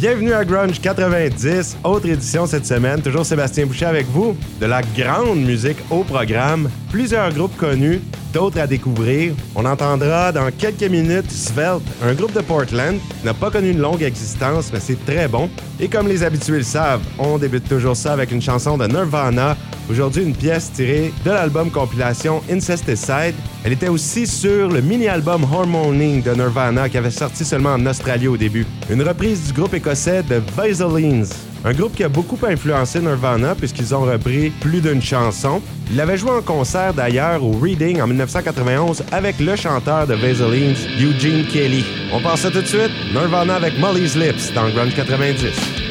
Bienvenue à Grunge 90, autre édition cette semaine. Toujours Sébastien Boucher avec vous. De la grande musique au programme, plusieurs groupes connus, d'autres à découvrir. On entendra dans quelques minutes Svelte, un groupe de Portland, n'a pas connu une longue existence, mais c'est très bon. Et comme les habitués le savent, on débute toujours ça avec une chanson de Nirvana. Aujourd'hui, une pièce tirée de l'album compilation Incesticide. Elle était aussi sur le mini-album Hormoning de Nirvana qui avait sorti seulement en Australie au début. Une reprise du groupe écossais The Vaselines. Un groupe qui a beaucoup influencé Nirvana puisqu'ils ont repris plus d'une chanson. Il avait joué en concert d'ailleurs au Reading en 1991 avec le chanteur de Vaselines, Eugene Kelly. On passe tout de suite. Nirvana avec Molly's Lips dans Grunge 90.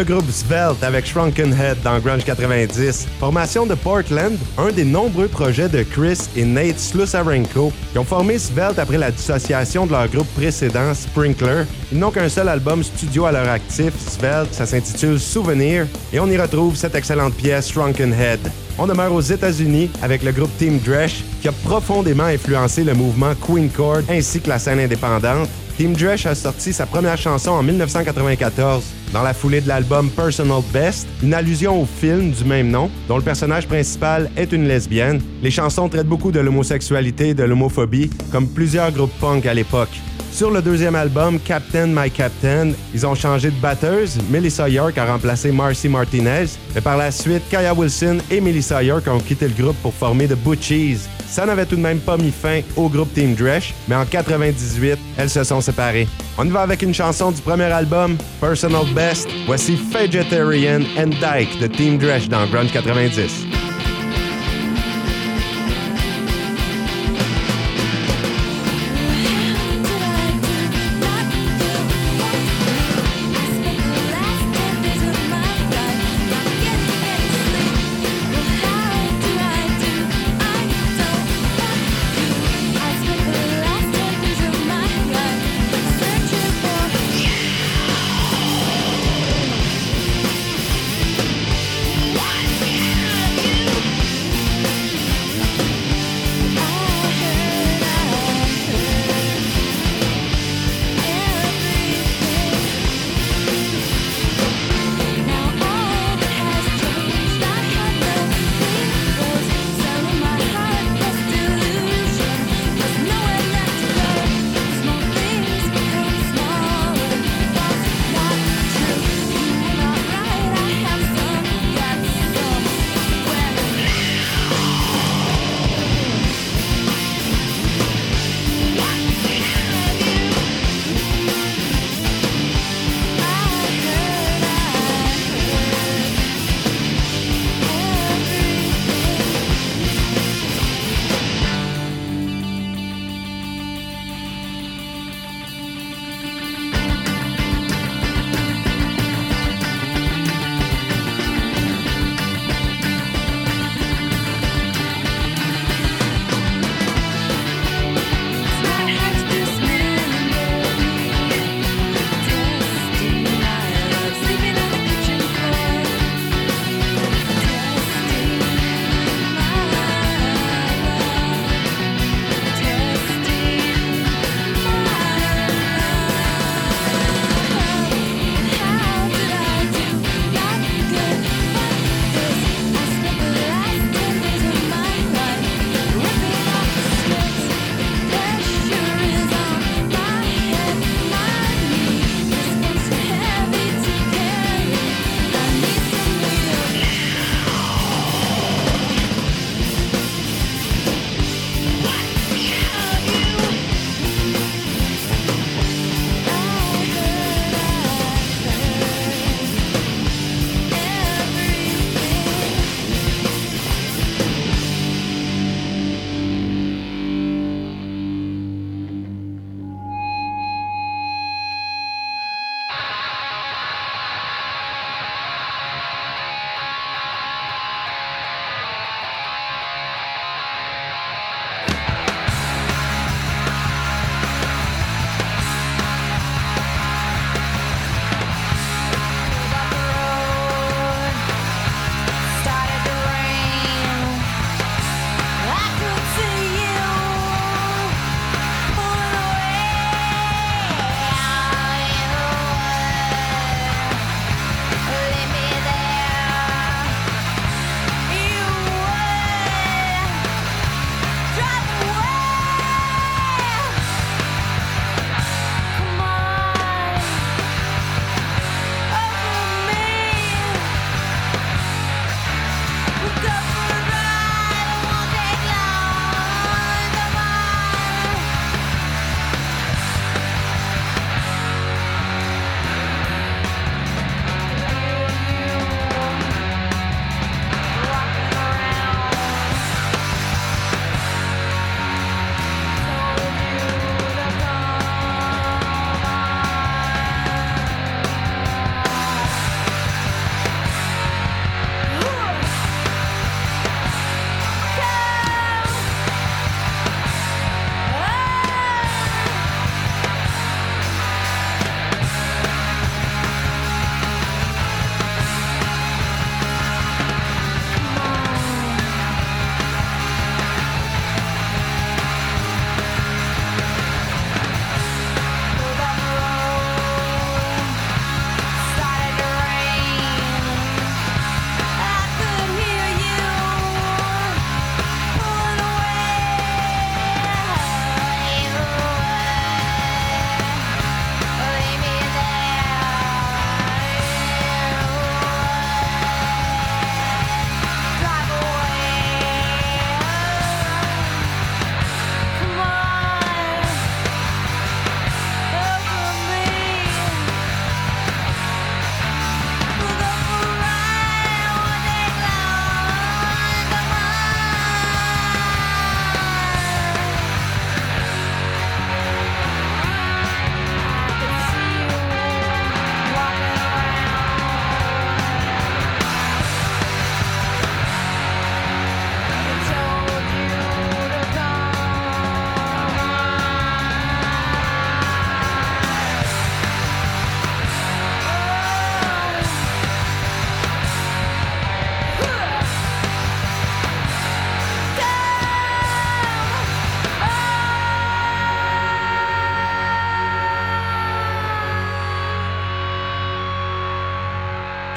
Le groupe Svelte avec Shrunken Head dans Grunge 90, formation de Portland, un des nombreux projets de Chris et Nate Slusarenko qui ont formé Svelte après la dissociation de leur groupe précédent, Sprinkler. Ils n'ont qu'un seul album studio à leur actif, Svelte, ça s'intitule Souvenir, et on y retrouve cette excellente pièce Shrunken Head. On demeure aux États-Unis avec le groupe Team Dresh qui a profondément influencé le mouvement Queen Chord ainsi que la scène indépendante. Team Dresh a sorti sa première chanson en 1994 dans la foulée de l'album Personal Best, une allusion au film du même nom, dont le personnage principal est une lesbienne. Les chansons traitent beaucoup de l'homosexualité et de l'homophobie, comme plusieurs groupes punk à l'époque. Sur le deuxième album, Captain My Captain, ils ont changé de batteuse. Melissa York a remplacé Marcy Martinez. Et par la suite, Kaya Wilson et Melissa York ont quitté le groupe pour former The Butchies. Ça n'avait tout de même pas mis fin au groupe Team Dresh, mais en 98, elles se sont séparées. On y va avec une chanson du premier album, Personal Best. Voici Vegetarian and Dyke de Team Dresh dans Grunge 90.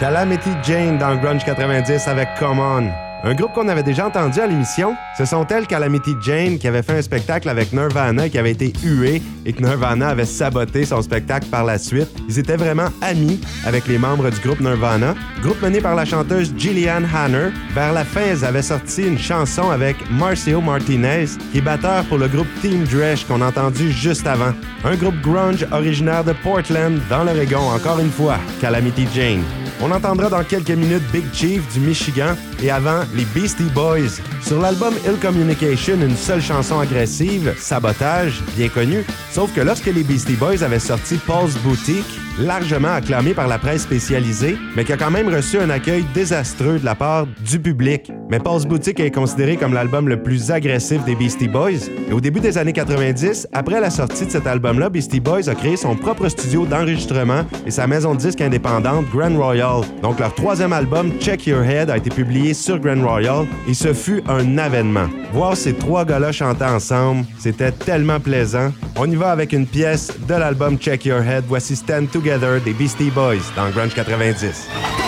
Calamity Jane dans Grunge 90 avec Come On. Un groupe qu'on avait déjà entendu à l'émission, ce sont elles Calamity Jane qui avait fait un spectacle avec Nirvana qui avait été hué et que Nirvana avait saboté son spectacle par la suite. Ils étaient vraiment amis avec les membres du groupe Nirvana, groupe mené par la chanteuse Gillian Hanner. Vers la fin, elles avaient sorti une chanson avec Marcio Martinez, qui est batteur pour le groupe Team Dresh qu'on a entendu juste avant. Un groupe grunge originaire de Portland, dans l'Oregon, encore une fois, Calamity Jane. On entendra dans quelques minutes Big Chief du Michigan et avant les Beastie Boys. Sur l'album Ill Communication, une seule chanson agressive, Sabotage, bien connue, sauf que lorsque les Beastie Boys avaient sorti Paul's Boutique, largement acclamé par la presse spécialisée, mais qui a quand même reçu un accueil désastreux de la part du public. Mais Paul's Boutique est considéré comme l'album le plus agressif des Beastie Boys. Et au début des années 90, après la sortie de cet album-là, Beastie Boys a créé son propre studio d'enregistrement et sa maison de disques indépendante Grand Royal. Donc leur troisième album, Check Your Head, a été publié sur Grand Royal et ce fut un avènement. Voir ces trois gars-là chanter ensemble, c'était tellement plaisant. On y va avec une pièce de l'album Check Your Head. Voici Stand Together des Beastie Boys dans Grunge 90.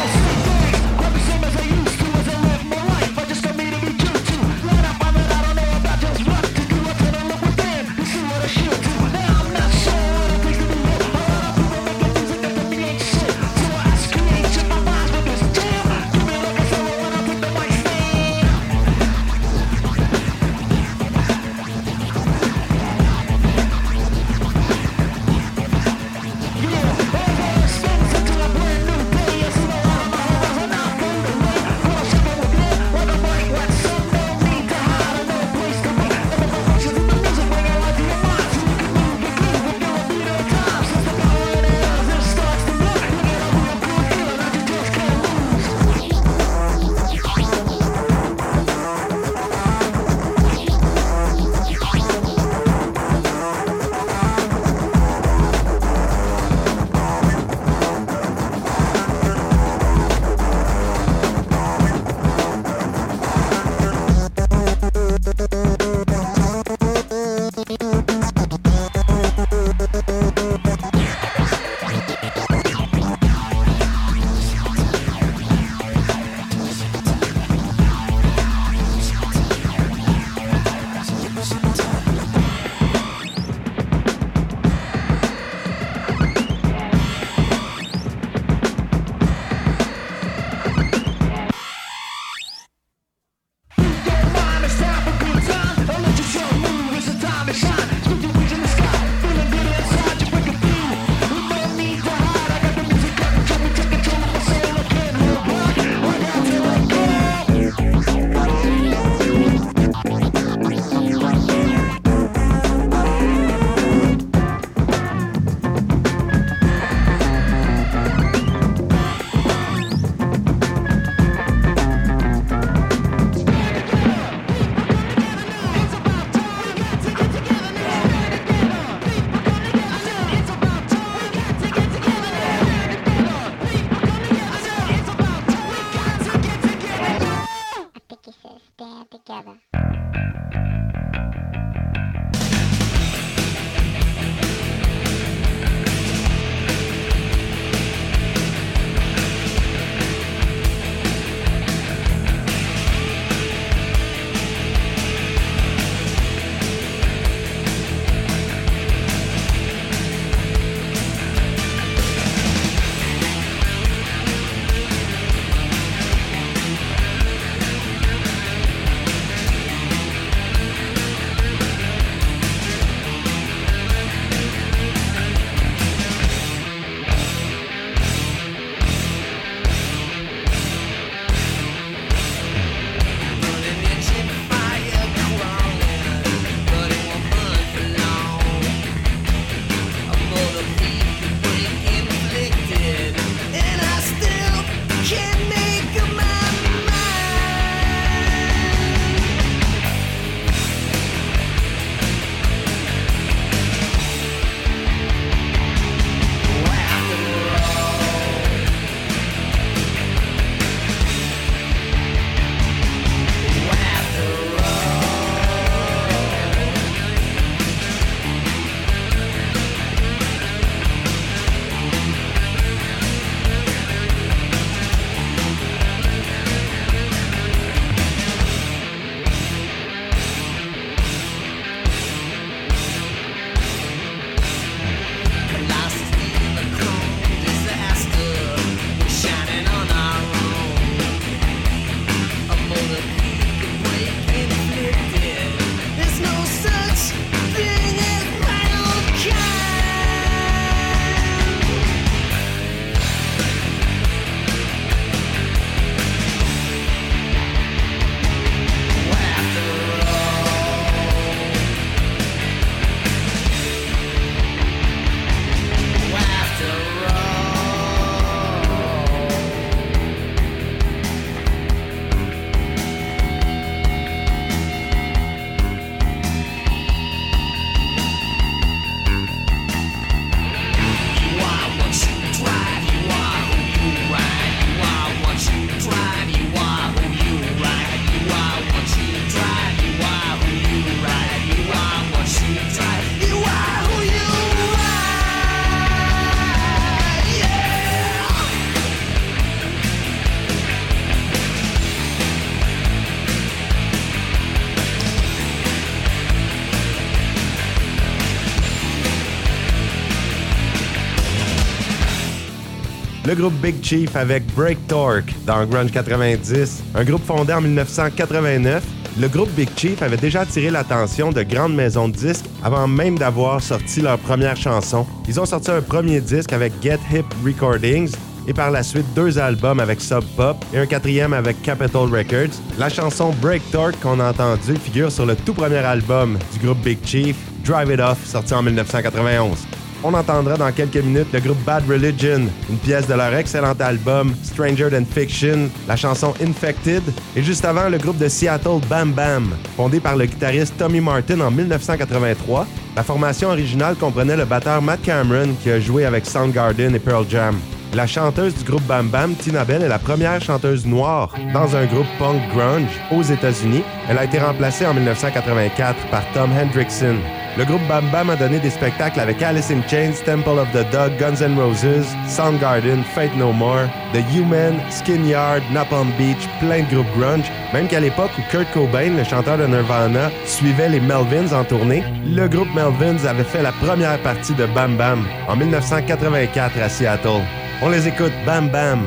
Groupe Big Chief avec Break Torque dans Grunge 90, un groupe fondé en 1989. Le groupe Big Chief avait déjà attiré l'attention de grandes maisons de disques avant même d'avoir sorti leur première chanson. Ils ont sorti un premier disque avec Get Hip Recordings et par la suite deux albums avec Sub Pop et un quatrième avec Capitol Records. La chanson Break Torque qu'on a entendue figure sur le tout premier album du groupe Big Chief, Drive It Off, sorti en 1991. On entendra dans quelques minutes le groupe Bad Religion, une pièce de leur excellent album Stranger Than Fiction, la chanson Infected, et juste avant le groupe de Seattle Bam Bam, fondé par le guitariste Tommy Martin en 1983. La formation originale comprenait le batteur Matt Cameron qui a joué avec Soundgarden et Pearl Jam. La chanteuse du groupe Bam Bam, Tina Bell, est la première chanteuse noire dans un groupe punk grunge aux États-Unis. Elle a été remplacée en 1984 par Tom Hendrickson. Le groupe Bam Bam a donné des spectacles avec Alice in Chains, Temple of the Dog, Guns N' Roses, Soundgarden, Fate No More, The Human, Skin Yard, Napalm Beach, plein de groupes grunge. Même qu'à l'époque où Kurt Cobain, le chanteur de Nirvana, suivait les Melvins en tournée, le groupe Melvins avait fait la première partie de Bam Bam en 1984 à Seattle. On les écoute, Bam Bam.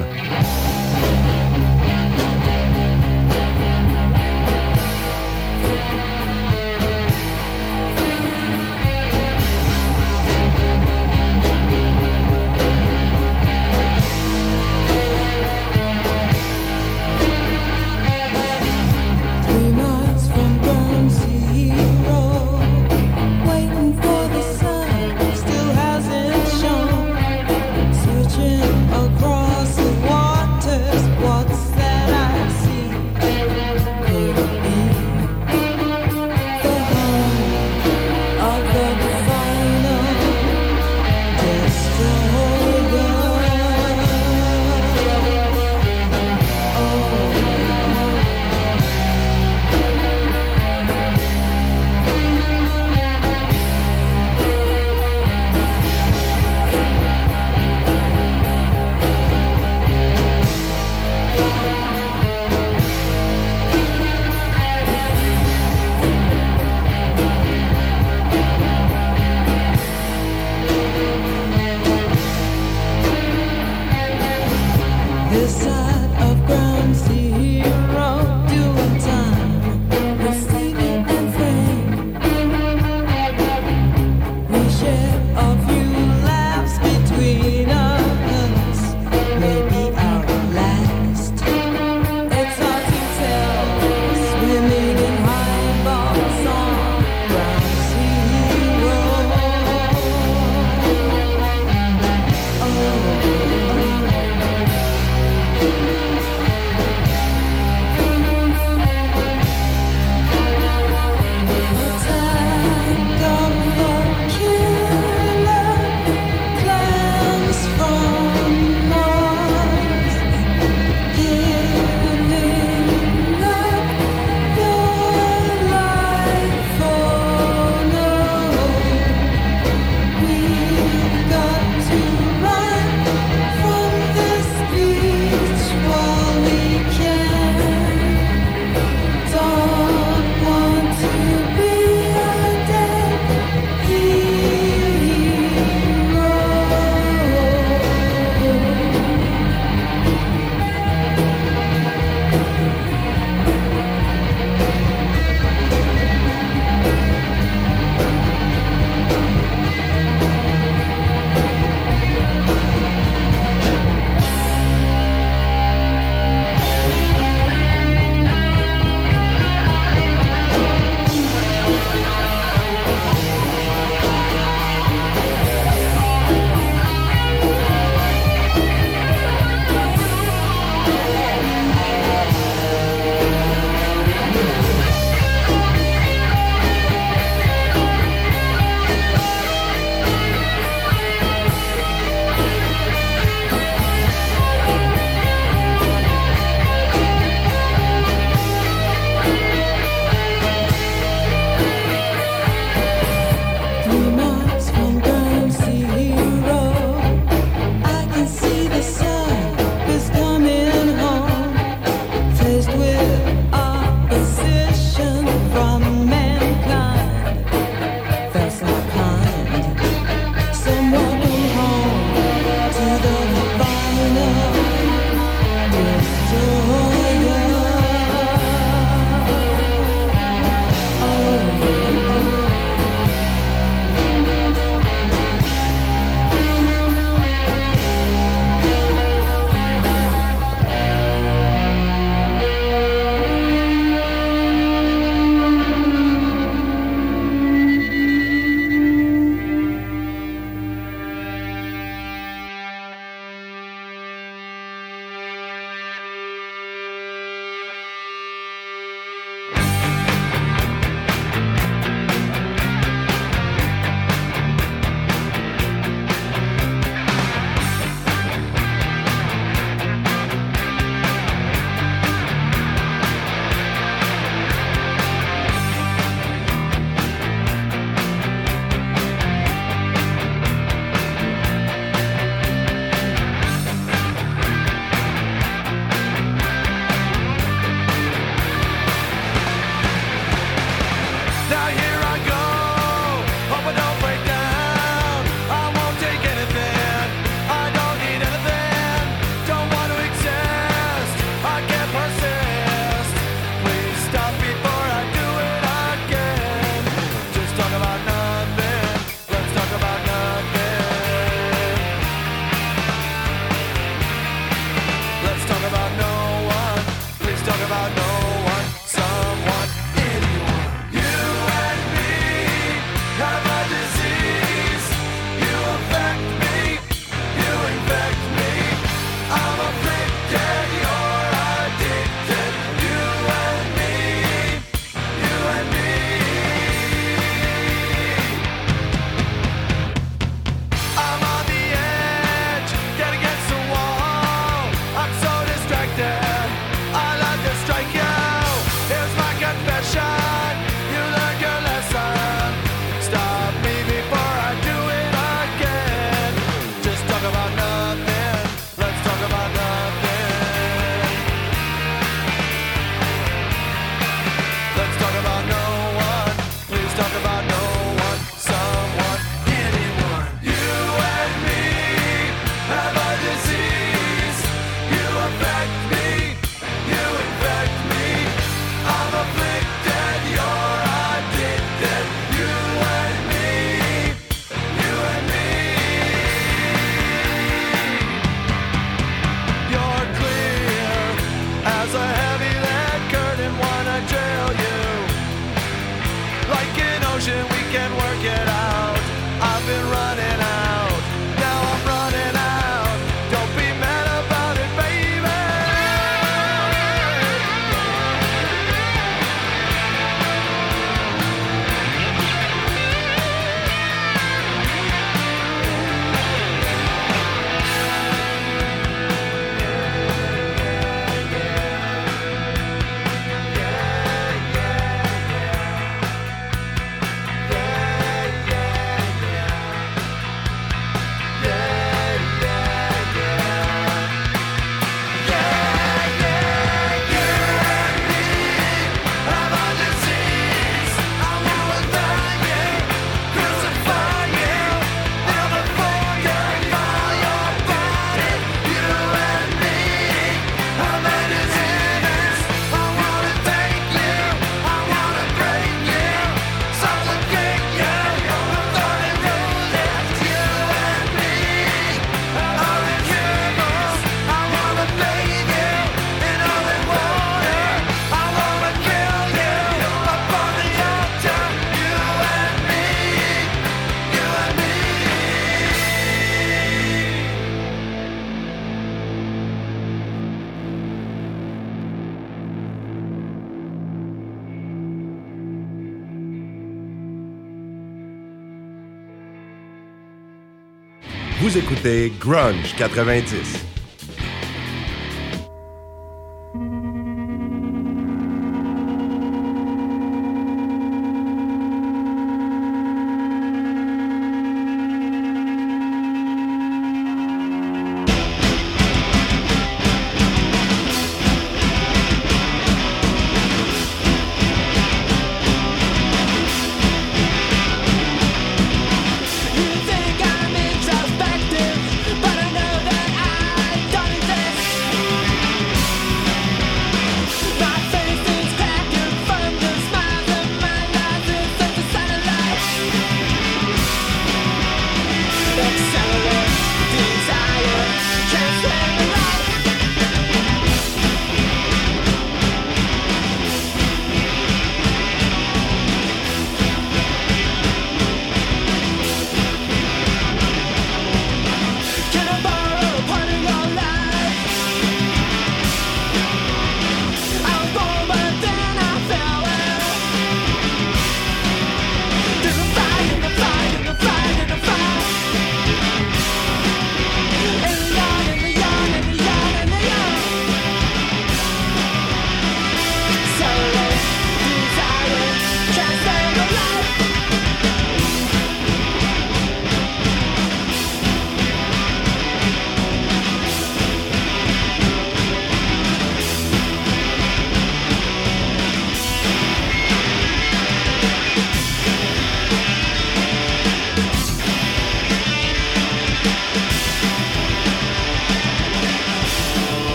Vous écoutez Grunge 90.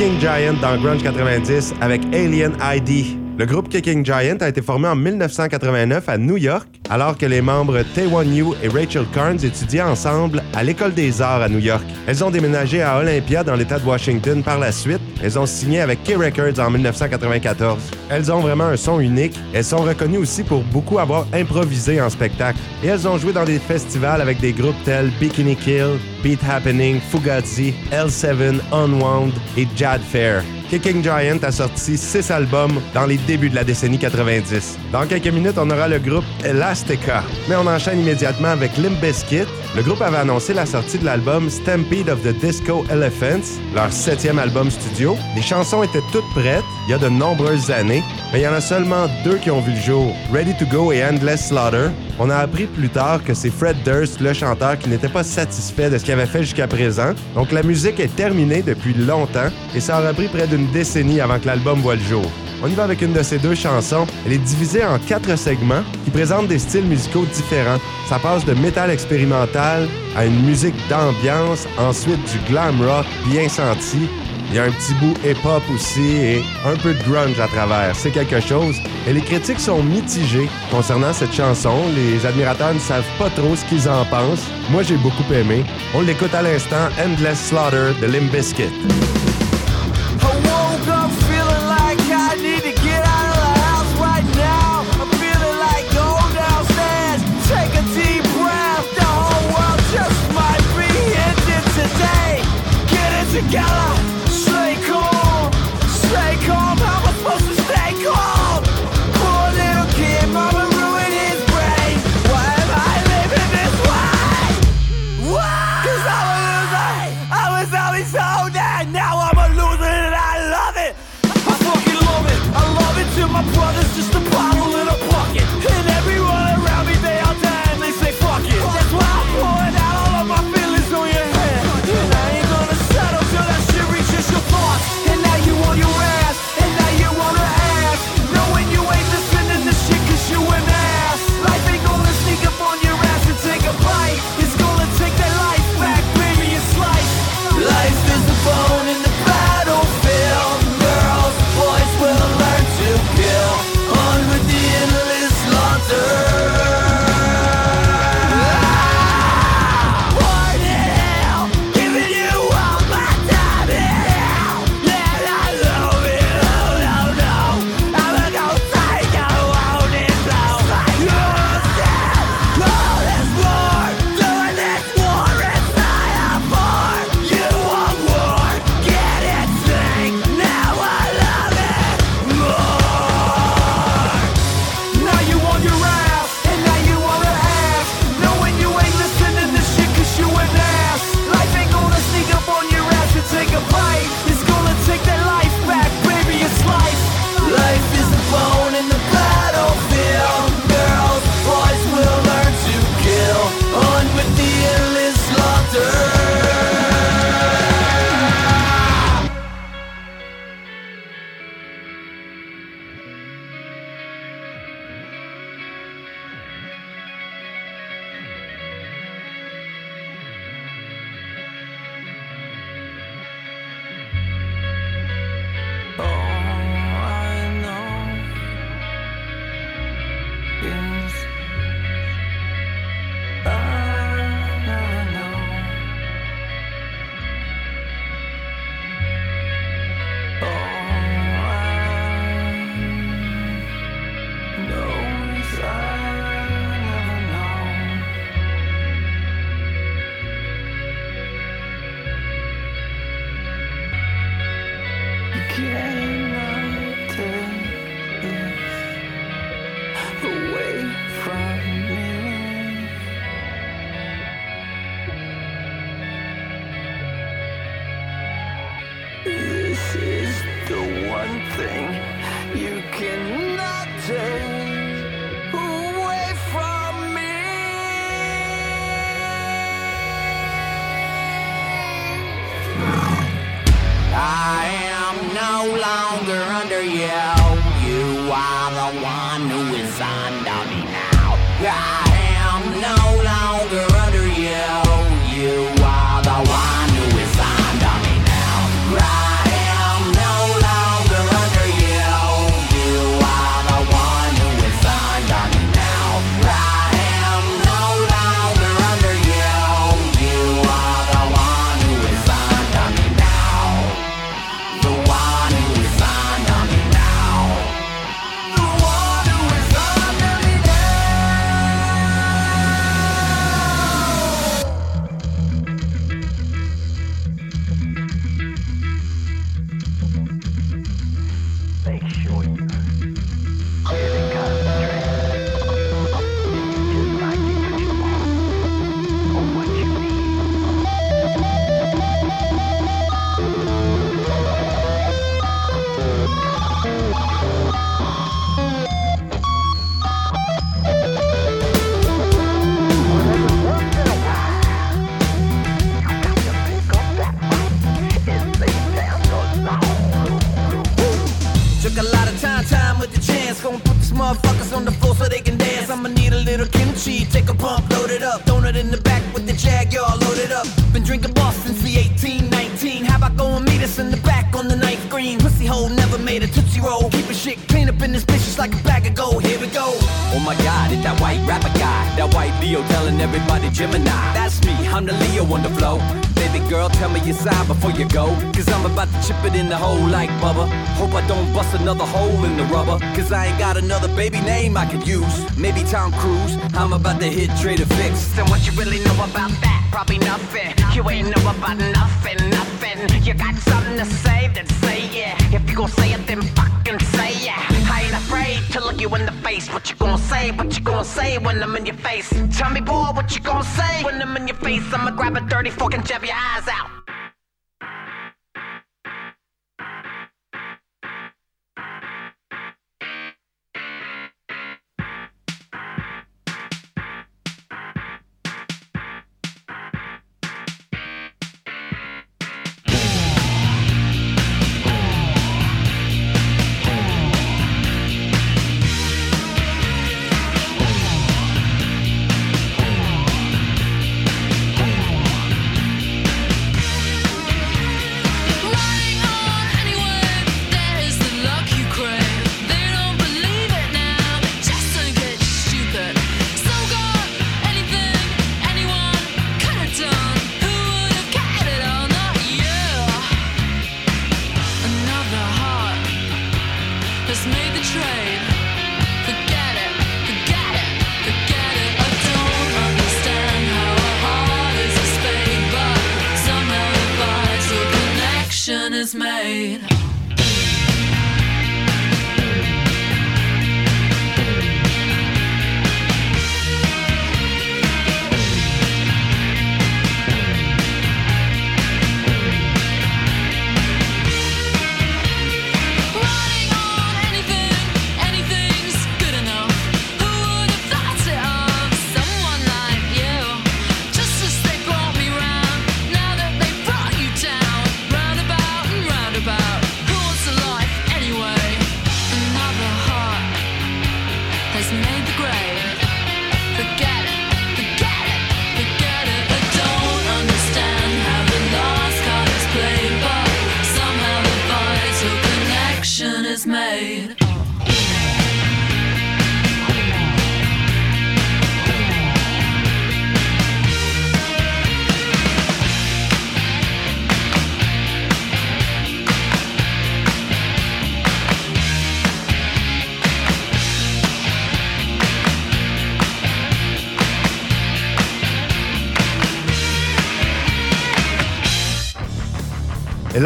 Kicking Giant dans Grunge 90 avec Alien ID. Le groupe Kicking Giant a été formé en 1989 à New York, alors que les membres Taewon Yu et Rachel Carnes étudiaient ensemble à l'École des Arts à New York. Elles ont déménagé à Olympia dans l'État de Washington par la suite. Elles ont signé avec K Records en 1994. Elles ont vraiment un son unique. Elles sont reconnues aussi pour beaucoup avoir improvisé en spectacle. Et elles ont joué dans des festivals avec des groupes tels Bikini Kill, Beat Happening, Fugazi, L7, Unwound et Jad Fair. Kicking Giant a sorti six albums dans les débuts de la décennie 90. Dans quelques minutes, on aura le groupe Elastica. Mais on enchaîne immédiatement avec Limp Bizkit. Le groupe avait annoncé la sortie de l'album Stampede of the Disco Elephants, leur septième album studio. Les chansons étaient toutes prêtes il y a de nombreuses années, mais il y en a seulement deux qui ont vu le jour, Ready to Go et Endless Slaughter. On a appris plus tard que c'est Fred Durst, le chanteur, qui n'était pas satisfait de ce qu'il avait fait jusqu'à présent. Donc la musique est terminée depuis longtemps et ça aura pris près d'une décennie avant que l'album voit le jour. On y va avec une de ces deux chansons. Elle est divisée en quatre segments qui présentent des styles musicaux différents. Ça passe de métal expérimental à une musique d'ambiance, ensuite du glam rock bien senti, il y a un petit bout hip-hop aussi et un peu de grunge à travers. C'est quelque chose. Et les critiques sont mitigées concernant cette chanson. Les admirateurs ne savent pas trop ce qu'ils en pensent. Moi, j'ai beaucoup aimé. On l'écoute à l'instant, Endless Slaughter de Limp Bizkit. Telling everybody Gemini. That's me, I'm the Leo on the flow. Baby girl, tell me your sign before you go. Cause I'm about to chip it in the hole like Bubba. Hope I don't bust another hole in the rubber. Cause I ain't got another baby name I could use. Maybe Tom Cruise. I'm about to hit Trader Fix. And what you really know about that? Probably nothing. You ain't know about nothing, nothing. You got something to say, then say it. If you gon' say it, then fucking afraid to look you in the face. What you gonna say? What you gonna say when I'm in your face? Tell me, boy, what you gonna say when I'm in your face? I'ma grab a dirty fork and jab your eyes out.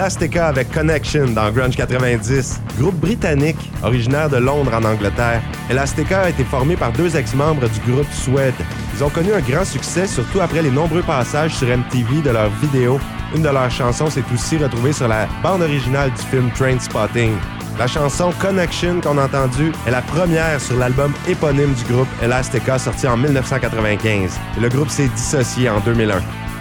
Elastica avec Connection dans Grunge 90, groupe britannique originaire de Londres en Angleterre. Elastica a été formé par deux ex-membres du groupe Suède. Ils ont connu un grand succès, surtout après les nombreux passages sur MTV de leurs vidéos. Une de leurs chansons s'est aussi retrouvée sur la bande originale du film Train Spotting. La chanson Connection qu'on a entendue est la première sur l'album éponyme du groupe Elastica sorti en 1995. le groupe s'est dissocié en 2001.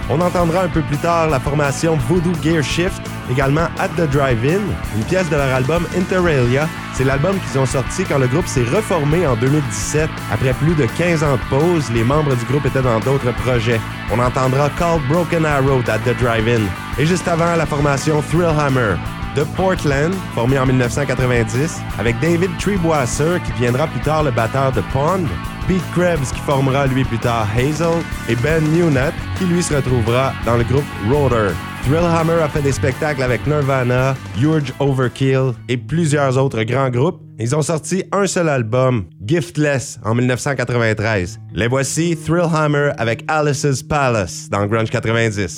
On entendra un peu plus tard la formation Voodoo Gear Shift, également At the Drive-In, une pièce de leur album Interalia. C'est l'album qu'ils ont sorti quand le groupe s'est reformé en 2017. Après plus de 15 ans de pause, les membres du groupe étaient dans d'autres projets. On entendra Called Broken Arrow at the Drive-In. Et juste avant, la formation Thrillhammer de Portland, formé en 1990, avec David Treeboisser, qui viendra plus tard le batteur de Pond, Pete Krebs, qui formera lui plus tard Hazel, et Ben Newnet, qui lui se retrouvera dans le groupe Rotor. Thrillhammer a fait des spectacles avec Nirvana, Huge Overkill et plusieurs autres grands groupes. Ils ont sorti un seul album, Giftless, en 1993. Les voici Thrillhammer avec Alice's Palace dans Grunge 90.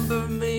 remember me.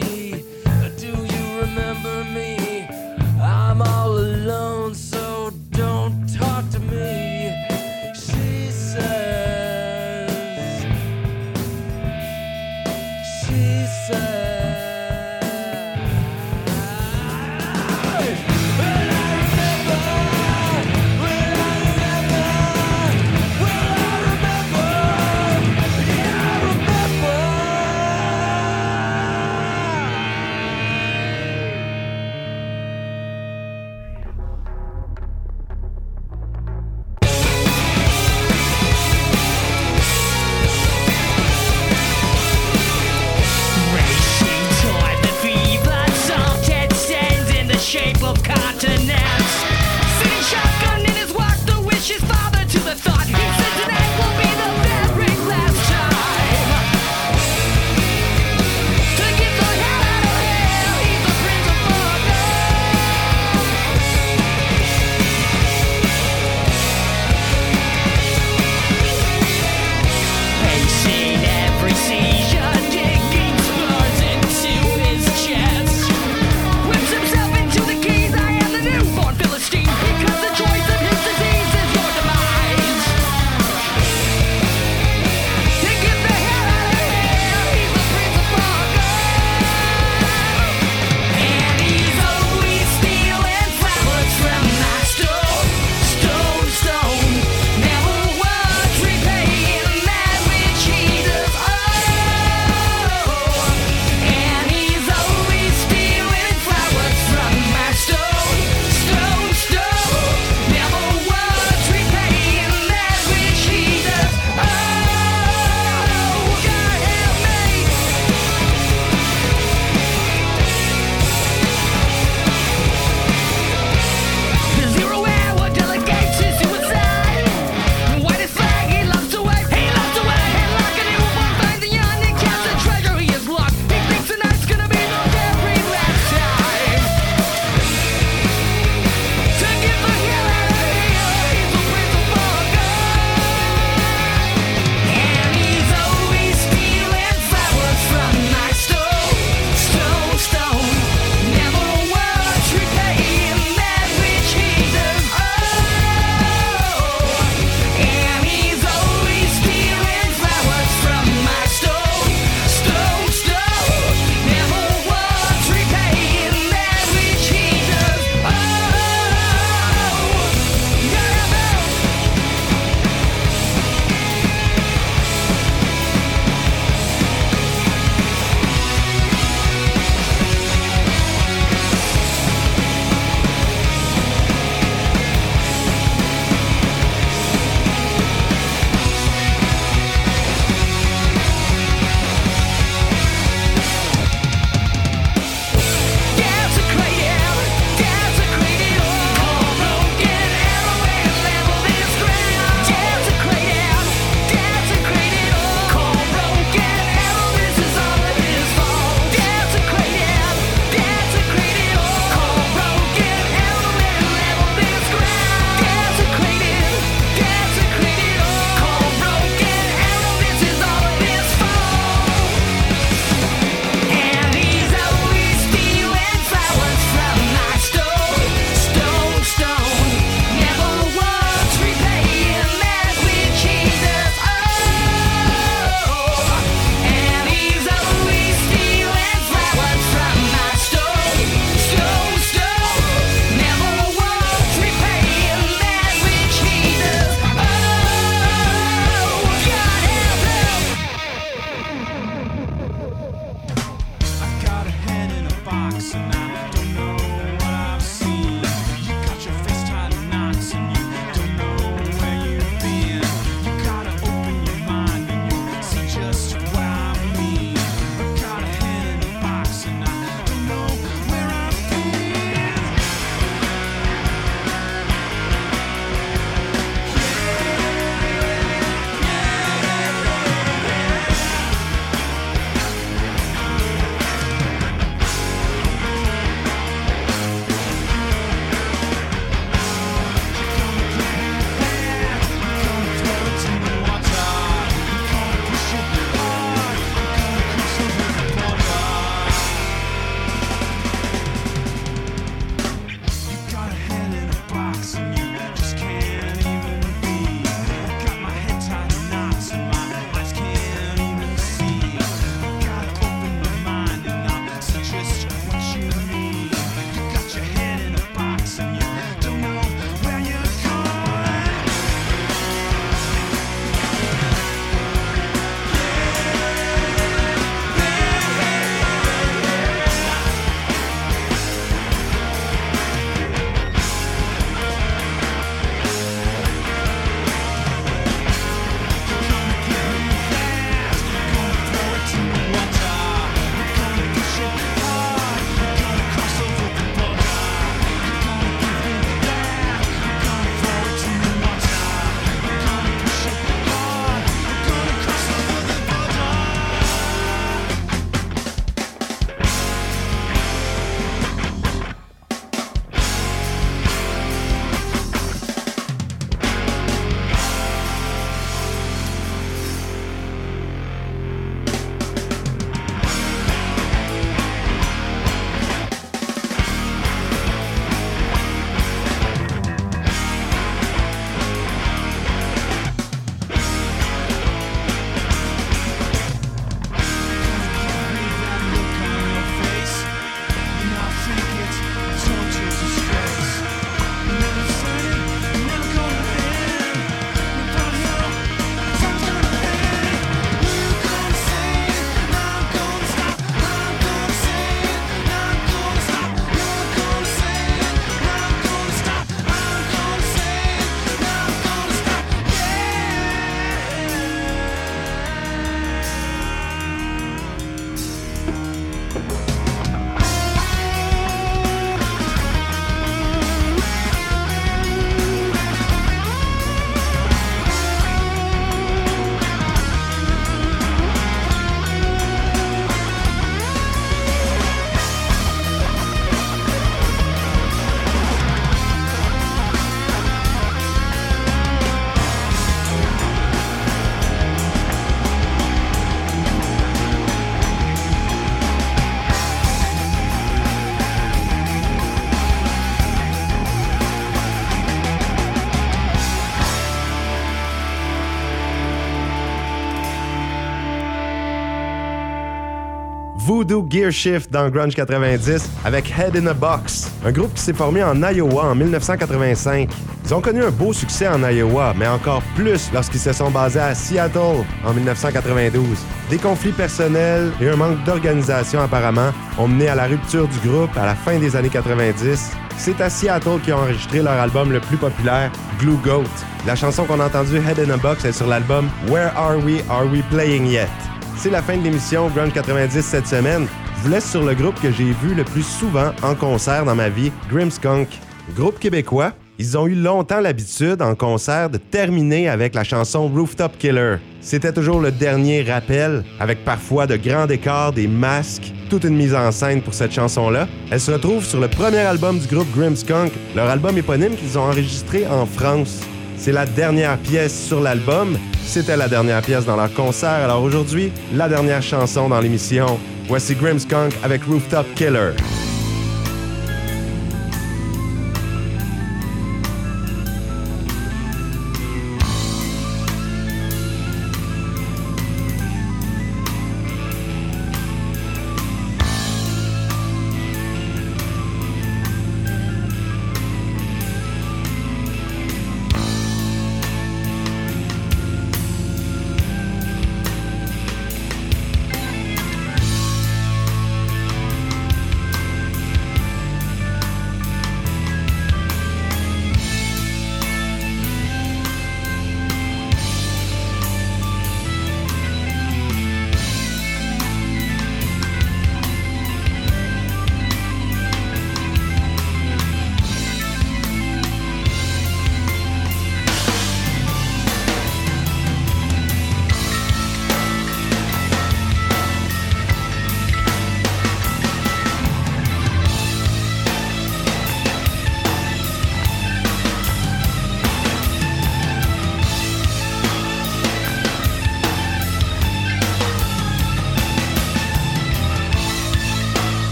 Voodoo Gear Shift dans Grunge 90 avec Head in a Box, un groupe qui s'est formé en Iowa en 1985. Ils ont connu un beau succès en Iowa, mais encore plus lorsqu'ils se sont basés à Seattle en 1992. Des conflits personnels et un manque d'organisation apparemment ont mené à la rupture du groupe à la fin des années 90. C'est à Seattle qu'ils ont enregistré leur album le plus populaire, Glue Goat. La chanson qu'on a entendue, Head in a Box, est sur l'album Where Are We, Are We Playing Yet? C'est la fin de l'émission Grunge 90 cette semaine. Je vous laisse sur le groupe que j'ai vu le plus souvent en concert dans ma vie, Grimskunk. Groupe québécois, ils ont eu longtemps l'habitude en concert de terminer avec la chanson Rooftop Killer. C'était toujours le dernier rappel, avec parfois de grands décors, des masques, toute une mise en scène pour cette chanson-là. Elle se retrouve sur le premier album du groupe Grimskunk, leur album éponyme qu'ils ont enregistré en France. C'est la dernière pièce sur l'album. C'était la dernière pièce dans leur concert. Alors aujourd'hui, la dernière chanson dans l'émission. Voici Grimskunk avec Rooftop Killer.